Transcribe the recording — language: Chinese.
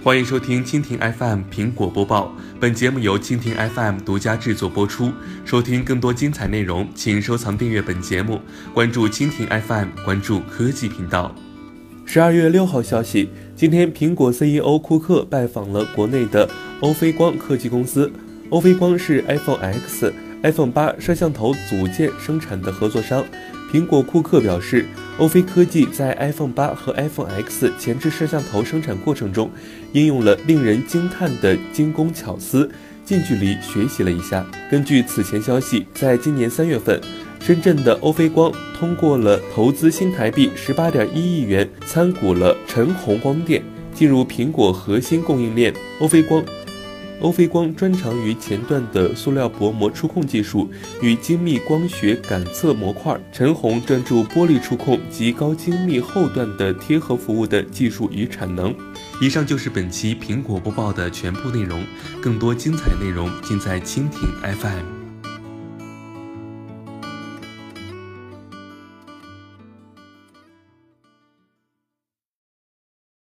欢迎收听蜻蜓 FM 苹果播报，本节目由蜻蜓 FM 独家制作播出。收听更多精彩内容，请收藏订阅本节目，关注蜻蜓 FM，关注科技频道。十二月六号消息，今天苹果 CEO 库克拜访了国内的欧菲光科技公司。欧菲光是 iPhone X、iPhone 八摄像头组件生产的合作商。苹果库克表示，欧菲科技在 iPhone 八和 iPhone X 前置摄像头生产过程中，应用了令人惊叹的精工巧思，近距离学习了一下。根据此前消息，在今年三月份，深圳的欧菲光通过了投资新台币十八点一亿元，参股了晨虹光电，进入苹果核心供应链。欧菲光。欧菲光专长于前段的塑料薄膜触控技术与精密光学感测模块，陈红专注玻璃触控及高精密后段的贴合服务的技术与产能。以上就是本期苹果播报的全部内容，更多精彩内容尽在蜻蜓 FM。